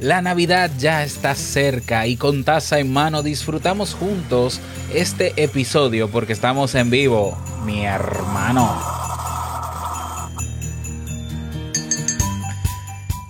La Navidad ya está cerca y con taza en mano disfrutamos juntos este episodio porque estamos en vivo, mi hermano.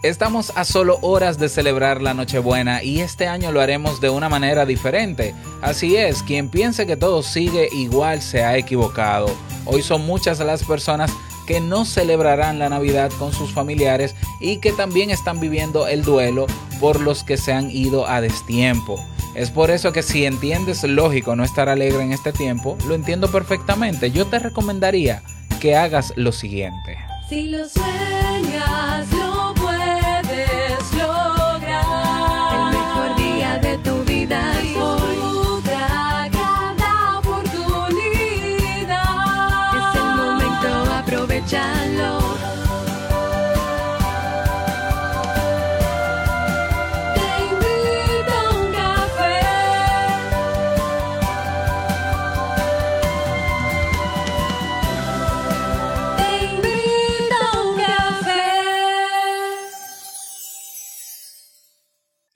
Estamos a solo horas de celebrar la Nochebuena y este año lo haremos de una manera diferente. Así es, quien piense que todo sigue igual se ha equivocado. Hoy son muchas las personas que no celebrarán la Navidad con sus familiares y que también están viviendo el duelo por los que se han ido a destiempo. Es por eso que si entiendes lógico no estar alegre en este tiempo, lo entiendo perfectamente. Yo te recomendaría que hagas lo siguiente. Si lo sueñas,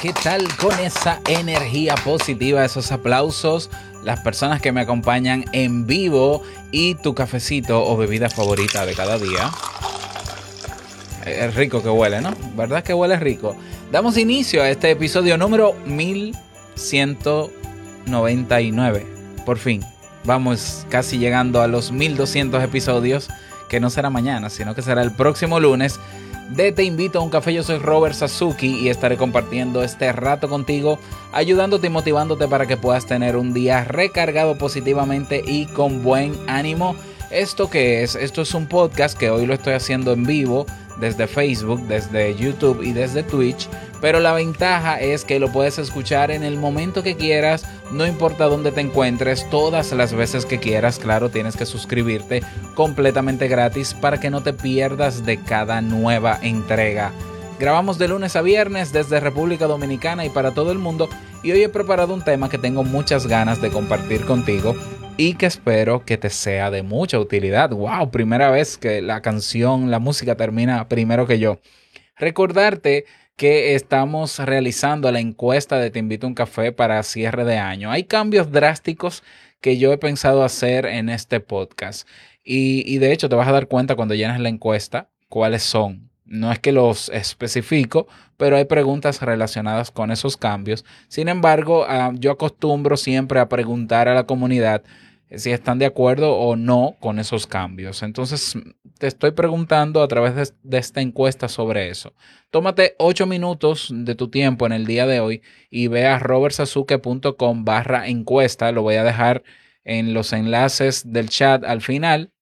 ¿Qué tal con esa energía positiva, esos aplausos? Las personas que me acompañan en vivo y tu cafecito o bebida favorita de cada día. Es rico que huele, ¿no? ¿Verdad que huele rico? Damos inicio a este episodio número 1199. Por fin, vamos casi llegando a los 1200 episodios, que no será mañana, sino que será el próximo lunes de Te invito a un café, yo soy Robert Sasuki y estaré compartiendo este rato contigo, ayudándote y motivándote para que puedas tener un día recargado positivamente y con buen ánimo. ¿Esto qué es? Esto es un podcast que hoy lo estoy haciendo en vivo desde Facebook, desde YouTube y desde Twitch. Pero la ventaja es que lo puedes escuchar en el momento que quieras, no importa dónde te encuentres, todas las veces que quieras. Claro, tienes que suscribirte completamente gratis para que no te pierdas de cada nueva entrega. Grabamos de lunes a viernes desde República Dominicana y para todo el mundo y hoy he preparado un tema que tengo muchas ganas de compartir contigo y que espero que te sea de mucha utilidad. ¡Wow! Primera vez que la canción, la música termina primero que yo. Recordarte que estamos realizando la encuesta de Te invito a un café para cierre de año. Hay cambios drásticos que yo he pensado hacer en este podcast y, y de hecho te vas a dar cuenta cuando llenes la encuesta cuáles son. No es que los especifico, pero hay preguntas relacionadas con esos cambios. Sin embargo, ah, yo acostumbro siempre a preguntar a la comunidad si están de acuerdo o no con esos cambios. Entonces, te estoy preguntando a través de, esta encuesta sobre eso. Tómate 8 minutos de tu tiempo en el día de hoy y ve a robertsazuke.com barra encuesta. Lo voy a dejar en los enlaces del chat al final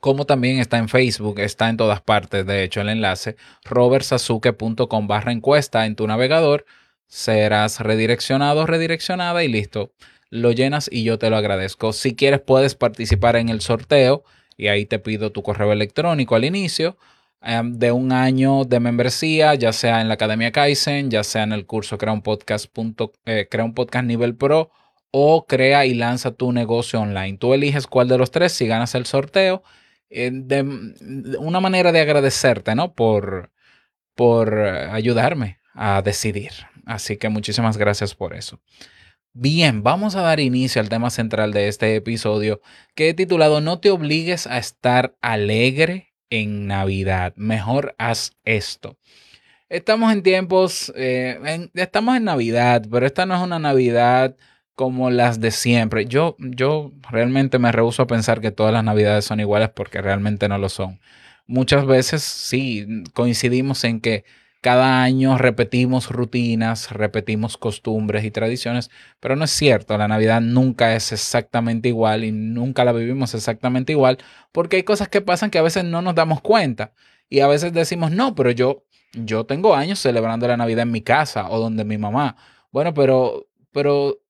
como también está en Facebook, está en todas partes, de hecho, el enlace, robertsazuke.com barra encuesta en tu navegador, serás redireccionado, redireccionada y listo. Lo llenas y yo te lo agradezco. Si quieres puedes participar en el sorteo y ahí te pido tu correo electrónico al inicio eh, de un año de membresía, ya sea en la Academia Kaizen, ya sea en el curso Crea un Podcast, punto, eh, Crea un Podcast Nivel Pro o crea y lanza tu negocio online. Tú eliges cuál de los tres si ganas el sorteo eh, de, de una manera de agradecerte, ¿no? Por, por ayudarme a decidir. Así que muchísimas gracias por eso. Bien, vamos a dar inicio al tema central de este episodio que he titulado No te obligues a estar alegre en Navidad. Mejor haz esto. Estamos en tiempos, eh, estamos en Navidad, pero esta no es una Navidad como las de siempre. Yo, yo realmente me rehúso a pensar que todas las Navidades son iguales porque realmente no lo son. Muchas veces sí coincidimos en que cada año repetimos rutinas, repetimos costumbres y tradiciones, pero no es cierto, la Navidad nunca es exactamente igual y nunca la vivimos exactamente igual porque hay cosas que pasan que a veces no nos damos cuenta y a veces decimos, no, pero yo, yo tengo años celebrando la Navidad en mi casa o donde mi mamá. Bueno, pero pero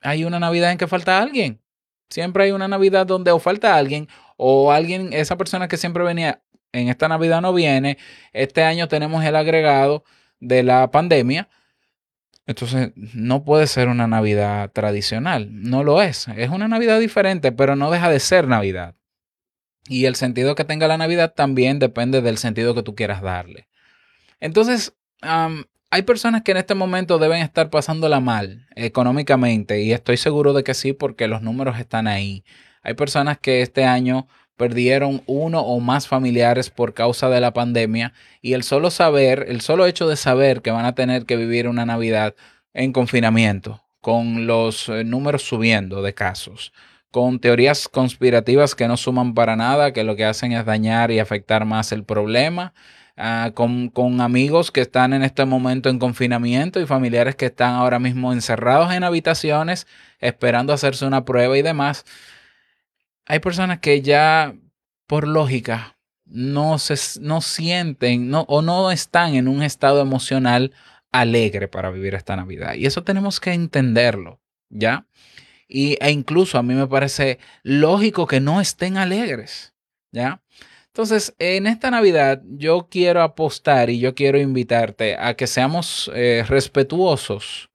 hay una Navidad en que falta alguien. Siempre hay una Navidad donde o falta alguien o alguien, esa persona que siempre venía en esta Navidad no viene. Este año tenemos el agregado de la pandemia. Entonces, no puede ser una Navidad tradicional. No lo es. Es una Navidad diferente, pero no deja de ser Navidad. Y el sentido que tenga la Navidad también depende del sentido que tú quieras darle. Entonces, hay personas que en este momento deben estar pasándola mal económicamente y estoy seguro de que sí porque los números están ahí. Hay personas que este año perdieron uno o más familiares por causa de la pandemia y el solo saber, el solo hecho de saber que van a tener que vivir una Navidad en confinamiento, con los eh, números subiendo de casos, con teorías conspirativas que no suman para nada, que lo que hacen es dañar y afectar más el problema, ah, con, con amigos que están en este momento en confinamiento y familiares que están ahora mismo encerrados en habitaciones esperando hacerse una prueba y demás. Hay personas que ya, por lógica, no se no sienten no, o no están en un estado emocional alegre para vivir esta Navidad. Y eso tenemos que entenderlo, ¿ya? Y, e incluso a mí me parece lógico que no estén alegres, ¿ya? Entonces, en esta Navidad yo quiero apostar y yo quiero invitarte a que seamos eh, respetuosos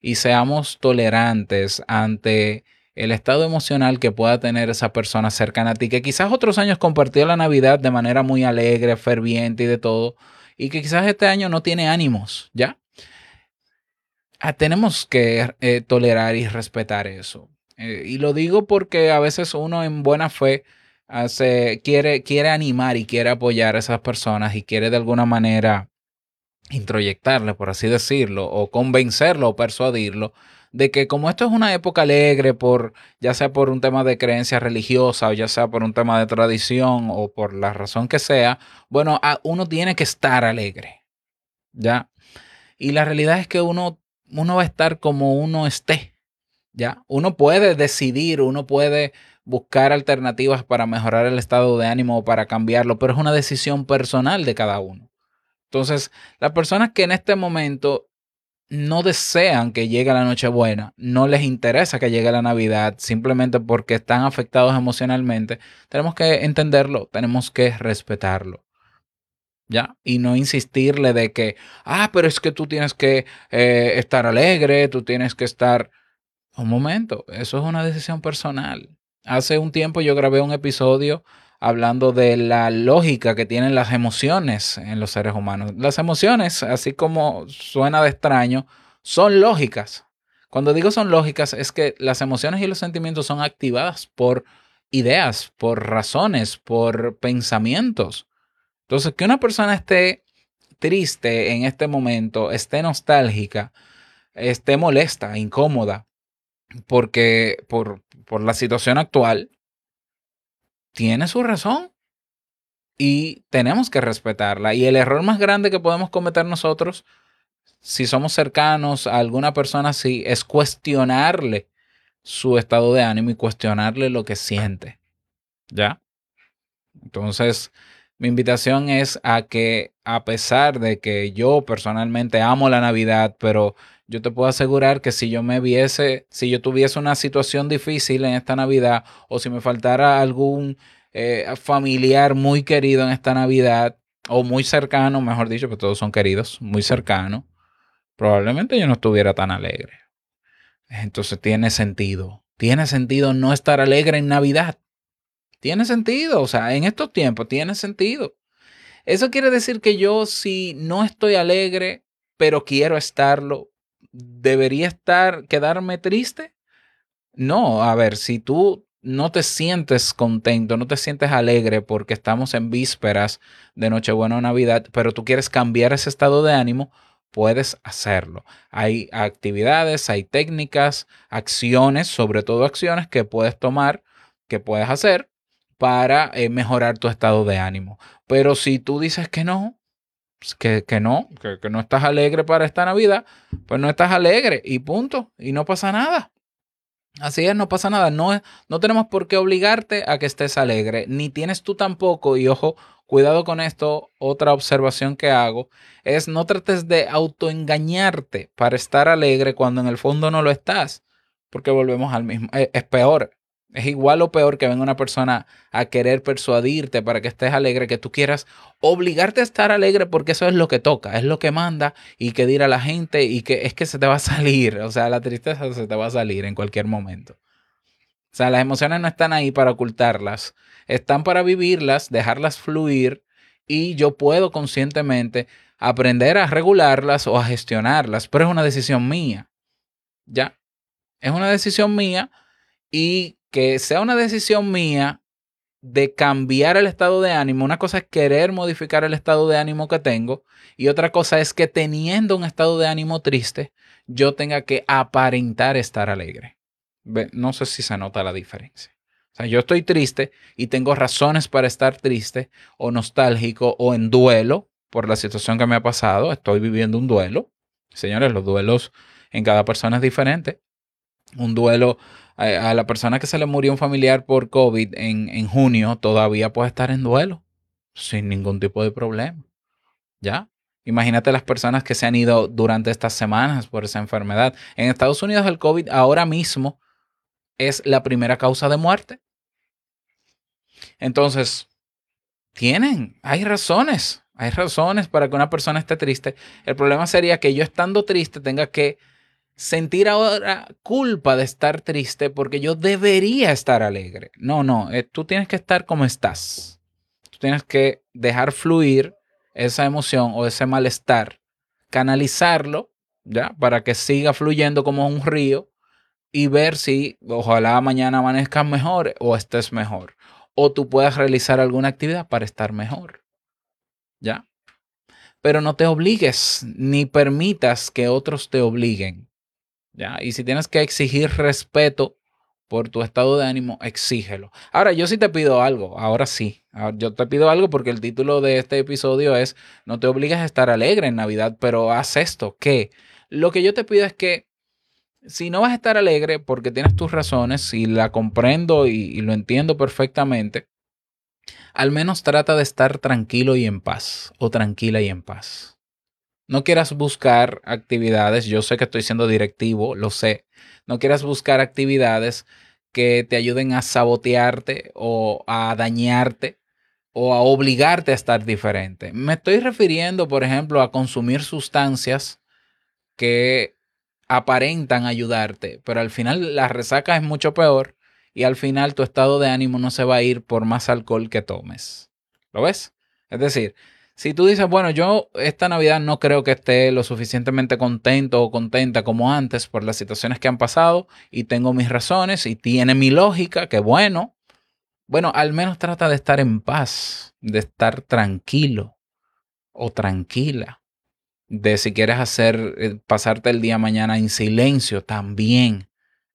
y seamos tolerantes ante el estado emocional que pueda tener esa persona cercana a ti, que quizás otros años compartió la Navidad de manera muy alegre, ferviente y de todo, y que quizás este año no tiene ánimos, ¿ya? Ah, tenemos que eh, tolerar y respetar eso. Eh, y lo digo porque a veces uno en buena fe hace, quiere, quiere animar y quiere apoyar a esas personas y quiere de alguna manera introyectarle, por así decirlo, o convencerlo o persuadirlo de que como esto es una época alegre, por, ya sea por un tema de creencia religiosa o ya sea por un tema de tradición o por la razón que sea, bueno, uno tiene que estar alegre, ¿ya? Y la realidad es que uno, uno va a estar como uno esté, ¿ya? Uno puede decidir, uno puede buscar alternativas para mejorar el estado de ánimo o para cambiarlo, pero es una decisión personal de cada uno. Entonces, las personas que en este momento no desean que llegue la Nochebuena, no les interesa que llegue la Navidad, simplemente porque están afectados emocionalmente, tenemos que entenderlo, tenemos que respetarlo. ¿Ya? Y no insistirle de que, ah, pero es que tú tienes que eh, estar alegre, tú tienes que estar... Un momento, eso es una decisión personal. Hace un tiempo yo grabé un episodio hablando de la lógica que tienen las emociones en los seres humanos. Las emociones, así como suena de extraño, son lógicas. Cuando digo son lógicas, es que las emociones y los sentimientos son activadas por ideas, por razones, por pensamientos. Entonces, que una persona esté triste en este momento, esté nostálgica, esté molesta, incómoda, porque por, por la situación actual, tiene su razón y tenemos que respetarla. Y el error más grande que podemos cometer nosotros, si somos cercanos a alguna persona así, es cuestionarle su estado de ánimo y cuestionarle lo que siente. ¿Ya? Entonces, mi invitación es a que a pesar de que yo personalmente amo la Navidad, pero yo te puedo asegurar que si yo me viese, si yo tuviese una situación difícil en esta Navidad o si me faltara algún eh, familiar muy querido en esta Navidad o muy cercano, mejor dicho, que todos son queridos, muy cercano, probablemente yo no estuviera tan alegre. Entonces tiene sentido. Tiene sentido no estar alegre en Navidad. Tiene sentido, o sea, en estos tiempos tiene sentido. Eso quiere decir que yo si no estoy alegre, pero quiero estarlo, debería estar quedarme triste? No, a ver, si tú no te sientes contento, no te sientes alegre porque estamos en vísperas de Nochebuena o Navidad, pero tú quieres cambiar ese estado de ánimo, puedes hacerlo. Hay actividades, hay técnicas, acciones, sobre todo acciones que puedes tomar, que puedes hacer para eh, mejorar tu estado de ánimo. Pero si tú dices que no, que, que no, que, que no estás alegre para esta Navidad, pues no estás alegre y punto. Y no pasa nada. Así es, no pasa nada. No, no tenemos por qué obligarte a que estés alegre, ni tienes tú tampoco, y ojo, cuidado con esto, otra observación que hago, es no trates de autoengañarte para estar alegre cuando en el fondo no lo estás, porque volvemos al mismo, es, es peor. Es igual o peor que venga una persona a querer persuadirte para que estés alegre, que tú quieras obligarte a estar alegre porque eso es lo que toca, es lo que manda y que dirá la gente y que es que se te va a salir, o sea, la tristeza se te va a salir en cualquier momento. O sea, las emociones no están ahí para ocultarlas, están para vivirlas, dejarlas fluir y yo puedo conscientemente aprender a regularlas o a gestionarlas, pero es una decisión mía. ¿Ya? Es una decisión mía y que sea una decisión mía de cambiar el estado de ánimo. Una cosa es querer modificar el estado de ánimo que tengo y otra cosa es que teniendo un estado de ánimo triste, yo tenga que aparentar estar alegre. No sé si se nota la diferencia. O sea, yo estoy triste y tengo razones para estar triste o nostálgico o en duelo por la situación que me ha pasado. Estoy viviendo un duelo. Señores, los duelos en cada persona es diferente. Un duelo a, la persona que se le murió un familiar por COVID en, en junio todavía puede estar en duelo sin ningún tipo de problema. ¿Ya? Imagínate las personas que se han ido durante estas semanas por esa enfermedad. En Estados Unidos el COVID ahora mismo es la primera causa de muerte. Entonces, tienen, hay razones, hay razones para que una persona esté triste. El problema sería que yo estando triste tenga que sentir ahora culpa de estar triste porque yo debería estar alegre. No, no, eh, tú tienes que estar como estás. Tú tienes que dejar fluir esa emoción o ese malestar, canalizarlo, ¿ya? Para que siga fluyendo como un río y ver si ojalá mañana amanezcas mejor o estés mejor. O tú puedas realizar alguna actividad para estar mejor. ¿Ya? Pero no te obligues ni permitas que otros te obliguen. Y si tienes que exigir respeto por tu estado de ánimo, exígelo. Ahora, yo sí te pido algo, ahora sí. yo te pido algo porque el título de este episodio es No te obligas a estar alegre en Navidad, pero haz esto, que lo que yo te pido es que si no vas a estar alegre porque tienes tus razones y la comprendo y lo entiendo perfectamente, al menos trata de estar tranquilo y en paz o tranquila y en paz. No quieras buscar actividades, yo sé que estoy siendo directivo, lo sé. No quieras buscar actividades que te ayuden a sabotearte o a dañarte o a obligarte a estar diferente. Me estoy refiriendo, por ejemplo, a consumir sustancias que aparentan ayudarte, pero al final la resaca es mucho peor y al final tu estado de ánimo no se va a ir por más alcohol que tomes. ¿Lo ves? Es decir, si tú dices, bueno, yo esta Navidad no creo que esté lo suficientemente contento o contenta como antes por las situaciones que han pasado y tengo mis razones y tiene mi lógica, que bueno, bueno, al menos trata de estar en paz, de estar tranquilo o tranquila, de si quieres hacer, eh, pasarte el día mañana en silencio también.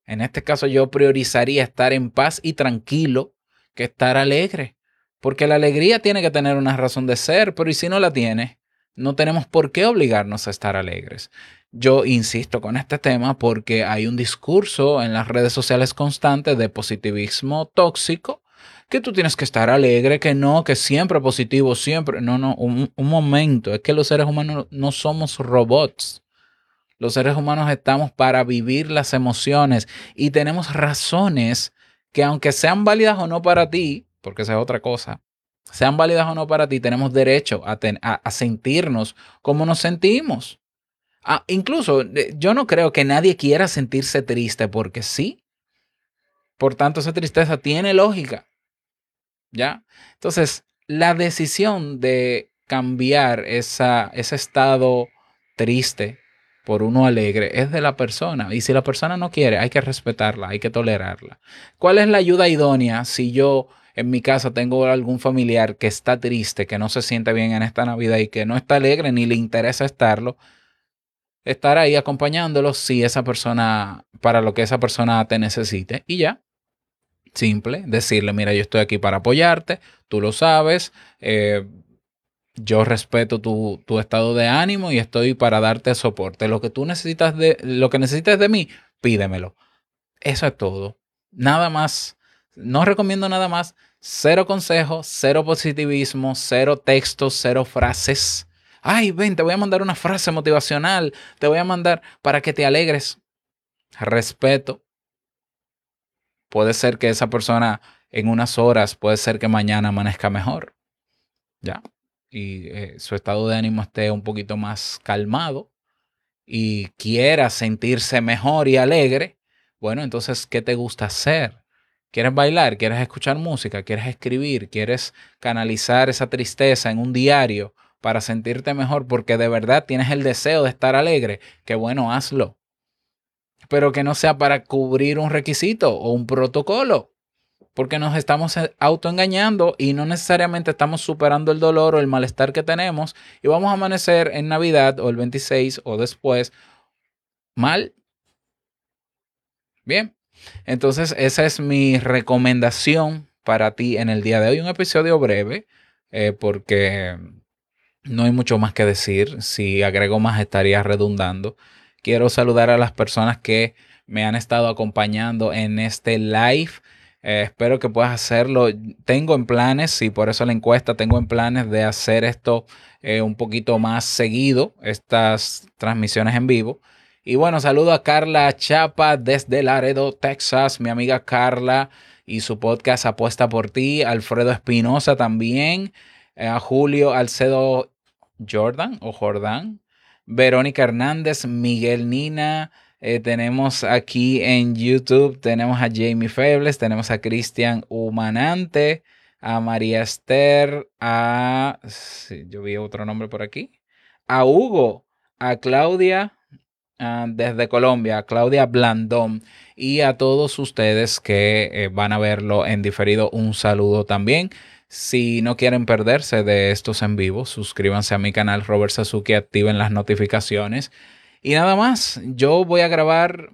En este caso yo priorizaría estar en paz y tranquilo que estar alegre. Porque la alegría tiene que tener una razón de ser, pero ¿y si no la tiene? No tenemos por qué obligarnos a estar alegres. Yo insisto con este tema porque hay un discurso en las redes sociales constante de positivismo tóxico, que tú tienes que estar alegre, que no, que siempre positivo, siempre. No, no, un, un momento, es que los seres humanos no somos robots. Los seres humanos estamos para vivir las emociones y tenemos razones que aunque sean válidas o no para ti, porque esa es otra cosa, sean válidas o no para ti, tenemos derecho a, sentirnos como nos sentimos. Ah, incluso eh, yo no creo que nadie quiera sentirse triste porque sí. Por tanto, esa tristeza tiene lógica. ¿Ya? Entonces, la decisión de cambiar esa, ese estado triste por uno alegre es de la persona. Y si la persona no quiere, hay que respetarla, hay que tolerarla. ¿Cuál es la ayuda idónea si yo en mi casa tengo algún familiar que está triste, que no se siente bien en esta Navidad y que no está alegre ni le interesa estarlo, estar ahí acompañándolo si esa persona, para lo que esa persona te necesite y ya. Simple, decirle, mira, yo estoy aquí para apoyarte, tú lo sabes, eh, yo respeto tu, tu, estado de ánimo y estoy para darte soporte. Lo que tú necesitas de, lo que necesites de mí, pídemelo. Eso es todo. Nada más. No recomiendo nada más. Cero consejos, cero positivismo, cero textos, cero frases. Ay, ven, te voy a mandar una frase motivacional. Te voy a mandar para que te alegres. Respeto. Puede ser que esa persona en unas horas, puede ser que mañana amanezca mejor. Ya. Y eh, su estado de ánimo esté un poquito más calmado y quiera sentirse mejor y alegre. Bueno, entonces, ¿qué te gusta hacer? ¿Quieres bailar? ¿Quieres escuchar música? ¿Quieres escribir? ¿Quieres canalizar esa tristeza en un diario para sentirte mejor porque de verdad tienes el deseo de estar alegre? Que bueno, hazlo. Pero que no sea para cubrir un requisito o un protocolo. Porque nos estamos autoengañando y no necesariamente estamos superando el dolor o el malestar que tenemos y vamos a amanecer en Navidad o el 26 o después mal. Bien, entonces, esa es mi recomendación para ti en el día de hoy. Un episodio breve, eh, porque no hay mucho más que decir. Si agrego más, estaría redundando. Quiero saludar a las personas que me han estado acompañando en este live. Eh, espero que puedas hacerlo. Tengo en planes, y por eso la encuesta, tengo en planes de hacer esto eh, un poquito más seguido, estas transmisiones en vivo. Y bueno, saludo a Carla Chapa desde Laredo, Texas, mi amiga Carla y su podcast Apuesta por ti, Alfredo Espinosa también, eh, a Julio Alcedo Jordan o Jordán, Verónica Hernández, Miguel Nina, eh, tenemos aquí en YouTube, tenemos a Jamie Febles, tenemos a Cristian Humanante, a María Esther, a... yo vi otro nombre por aquí, a Hugo, a Claudia Ah, desde Colombia, Claudia Blandón, y a todos ustedes que eh, van a verlo en diferido, un saludo también. Si no quieren perderse de estos en vivo, suscríbanse a mi canal Robert Sasuke, activen las notificaciones. Y nada más, yo voy a grabar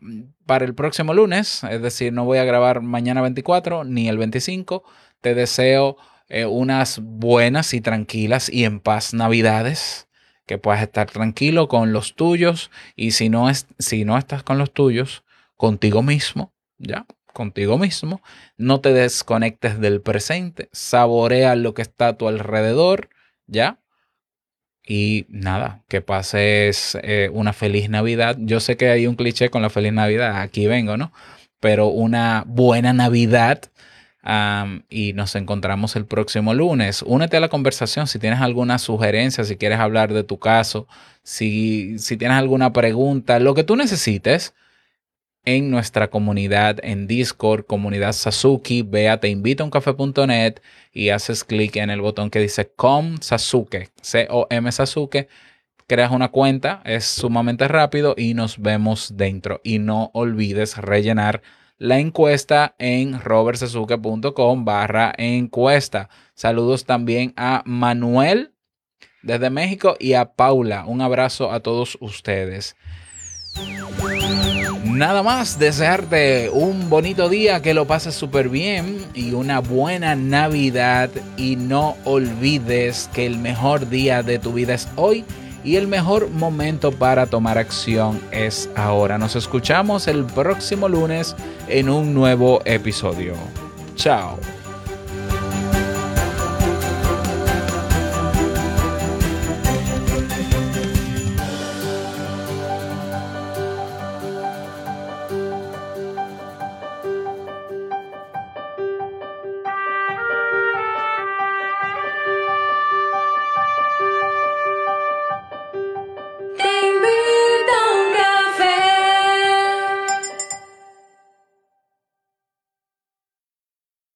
para el próximo lunes, es decir, no voy a grabar mañana 24 ni el 25. Te deseo eh, unas buenas y tranquilas y en paz navidades que puedas estar tranquilo con los tuyos y si no, es, si no estás con los tuyos, contigo mismo, ¿ya? Contigo mismo, no te desconectes del presente, saborea lo que está a tu alrededor, ¿ya? Y nada, que pases eh, una feliz Navidad. Yo sé que hay un cliché con la feliz Navidad, aquí vengo, ¿no? Pero una buena Navidad y nos encontramos el próximo lunes. Únete a la conversación si tienes alguna sugerencia, si quieres hablar de tu caso, si, si tienes alguna pregunta, lo que tú necesites en nuestra comunidad en Discord, comunidad Sasuke. Ve a teinvitouncafe.net y haces clic en el botón que dice Com Sasuke, C-O-M Sasuke. Creas una cuenta, es sumamente rápido y nos vemos dentro. Y no olvides rellenar la encuesta en robertsazuke.com barra encuesta. Saludos también a Manuel desde México y a Paula. Un abrazo a todos ustedes. Nada más, desearte un bonito día, que lo pases súper bien y una buena Navidad. Y no olvides que el mejor día de tu vida es hoy y el mejor momento para tomar acción es ahora. Nos escuchamos el próximo lunes en un nuevo episodio. Chao.